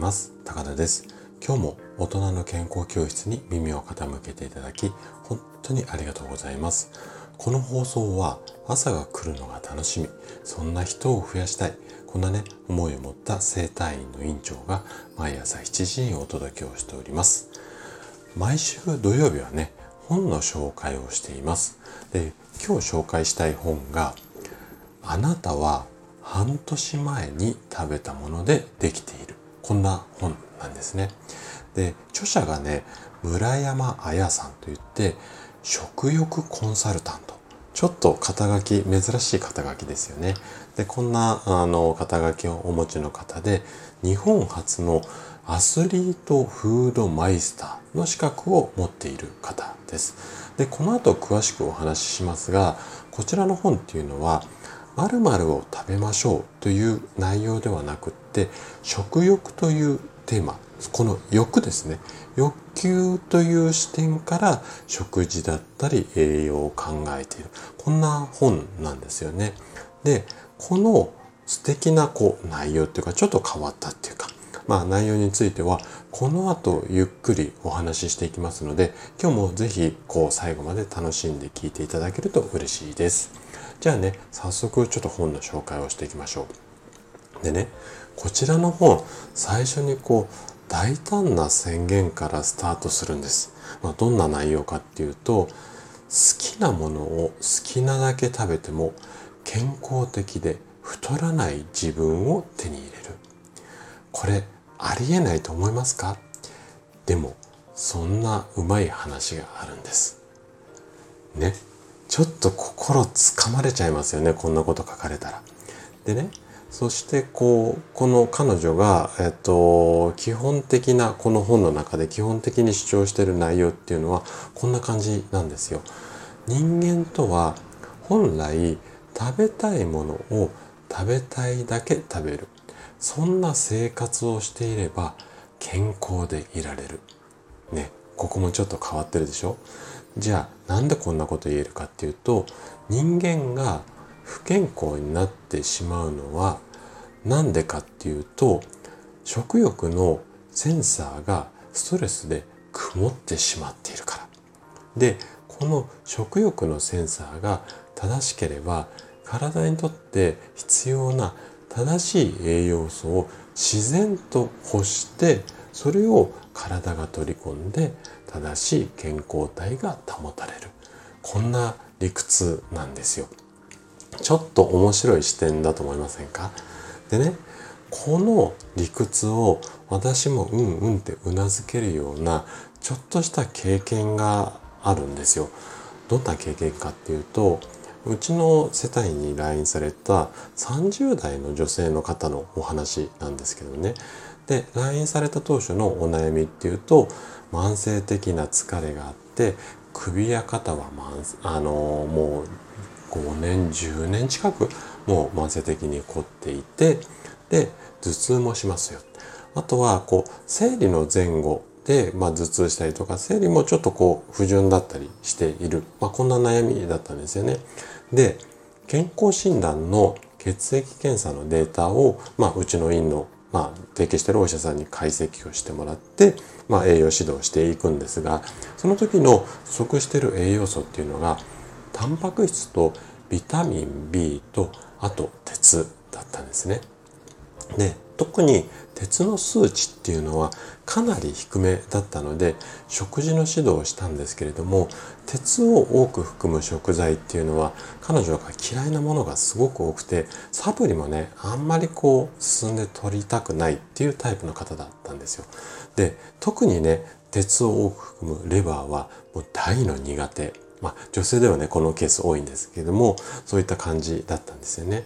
ます。高田です。今日も大人の健康教室に耳を傾けていただき本当にありがとうございます。この放送は朝が来るのが楽しみ。そんな人を増やしたい。こんなね思いを持った生体院の院長が毎朝7時にお届けをしております。毎週土曜日はね本の紹介をしています。で今日紹介したい本があなたは半年前に食べたものでできているこんな本なんですね。で著者がね村山彩さんといって食欲コンサルタント。ちょっと肩書き珍しい肩書きですよね。でこんなあの肩書きをお持ちの方で日本初のアスリートフードマイスターの資格を持っている方です。で、この後詳しくお話ししますが、こちらの本っていうのは、〇〇を食べましょうという内容ではなくって、食欲というテーマ、この欲ですね。欲求という視点から食事だったり栄養を考えている。こんな本なんですよね。で、この素敵なこう内容っていうかちょっと変わったっていうか、まあ、内容についてはこの後ゆっくりお話ししていきますので今日もぜひこう最後まで楽しんで聞いていただけると嬉しいです。じゃあね早速ちょっと本の紹介をしていきましょう。でねこちらの本最初にこう大胆な宣言からスタートするんです。まあ、どんな内容かっていうと好きなものを好きなだけ食べても健康的で太らない自分を手に入れる。これありえないと思いますか？でもそんなうまい話があるんですねちょっと心つかまれちゃいますよねこんなこと書かれたらでねそしてこうこの彼女が、えっと、基本的なこの本の中で基本的に主張している内容っていうのはこんな感じなんですよ。人間とは本来食べたいものを食べたいだけ食べるそんな生活をしていれば健康でいられる。ね、ここもちょっと変わってるでしょ？じゃあなんでこんなこと言えるかっていうと人間が不健康になってしまうのはなんでかっていうと食欲のセンサーがストレスで曇ってしまっているから。でこの食欲のセンサーが正しければ体にとって必要な正しい栄養素を自然と欲してそれを体が取り込んで正しい健康体が保たれる。こんな理屈なんですよ。ちょっと面白い視点だと思いませんか？でねこの理屈を私もうんうんってうなずけるようなちょっとした経験があるんですよ。どんな経験かっていうとうちの世帯に来院された30代の女性の方のお話なんですけどね。で、来院された当初のお悩みっていうと、慢性的な疲れがあって、首や肩は慢、あのもう5年、10年近くもう慢性的に凝っていて、で、頭痛もしますよ。あとは、こう、生理の前後で、まあ、頭痛したりとか、生理もちょっとこう、不順だったりしている。まあ、こんな悩みだったんですよね。で、健康診断の血液検査のデータを、まあ、うちの院の、まあ、提携してるお医者さんに解析をしてもらって、まあ、栄養指導していくんですが、その時の不足してる栄養素っていうのが、タンパク質とビタミン B と、あと鉄だったんですね。で、特に鉄の数値っていうのはかなり低めだったので食事の指導をしたんですけれども鉄を多く含む食材っていうのは彼女が嫌いなものがすごく多くてサプリもねあんまりこう進んで取りたくないっていうタイプの方だったんですよ。で特にね鉄を多く含むレバーはもう大の苦手まあ女性ではねこのケース多いんですけれどもそういった感じだったんですよね。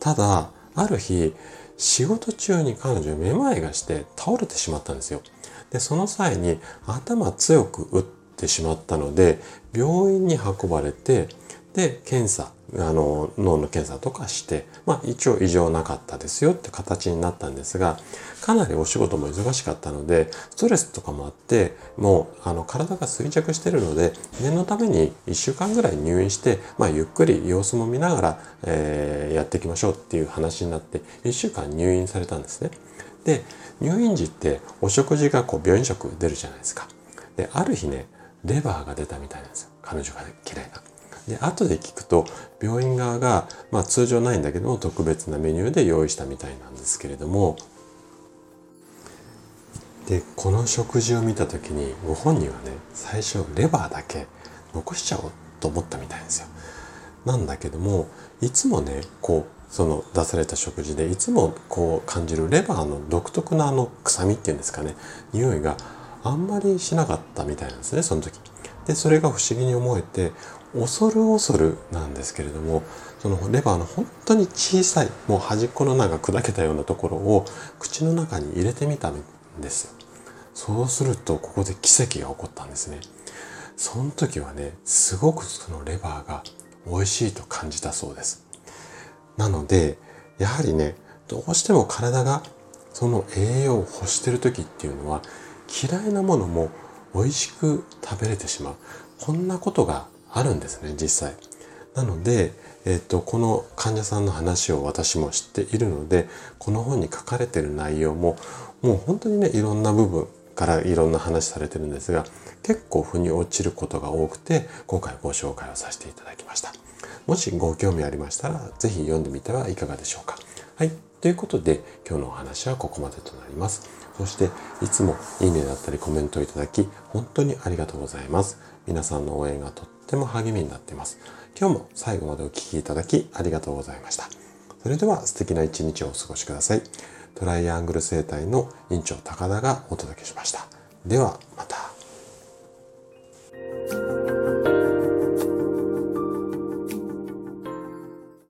ただある日仕事中に彼女めまいがして倒れてしまったんですよ。で、その際に頭強く打ってしまったので、病院に運ばれて、で、検査、あの、脳の検査とかして、まあ一応異常なかったですよって形になったんですが、かなりお仕事も忙しかったので、ストレスとかもあって、もう、あの、体が衰弱してるので、念のために1週間ぐらい入院して、まあ、ゆっくり様子も見ながら、えー、やっていきましょうっていう話になって、1週間入院されたんですね。で入院時ってお食事がこう病院食出るじゃないですか。である日ねレバーが出たみたいなんですよ。彼女が嫌いな。で後で聞くと病院側が、まあ、通常ないんだけども特別なメニューで用意したみたいなんですけれどもでこの食事を見た時にご本人はね最初レバーだけ残しちゃおうと思ったみたいですよ。なんだけどもいつもねこうその出された食事でいつもこう感じるレバーの独特なあの臭みっていうんですかね匂いがあんまりしなかったみたいなんですねその時。でそれが不思議に思えて恐る恐るなんですけれどもそのレバーの本当に小さいもう端っこの中砕けたようなところを口の中に入れてみたんですよ。そうするとここで奇跡が起こったんですね。その時はねすごくそのレバーが美味しいと感じたそうです。なのでやはりねどうしても体がその栄養を欲してる時っていうのは嫌いなものも美味しく食べれてしまう。こんなことがあるんですね実際。なので、えっと、この患者さんの話を私も知っているのでこの本に書かれてる内容ももう本当にねいろんな部分からいろんな話されてるんですが結構腑に落ちることが多くて今回ご紹介をさせていただきました。もしご興味ありましたら是非読んでみてはいかがでしょうか。はい。ということで今日のお話はここまでとなります。そしていつもいいねだったりコメントをいただき本当にありがとうございます。皆さんの応援がとっても励みになっています。今日も最後までお聴きいただきありがとうございました。それでは素敵な一日をお過ごしください。トライアングル生態の院長高田がお届けしました。ではまた。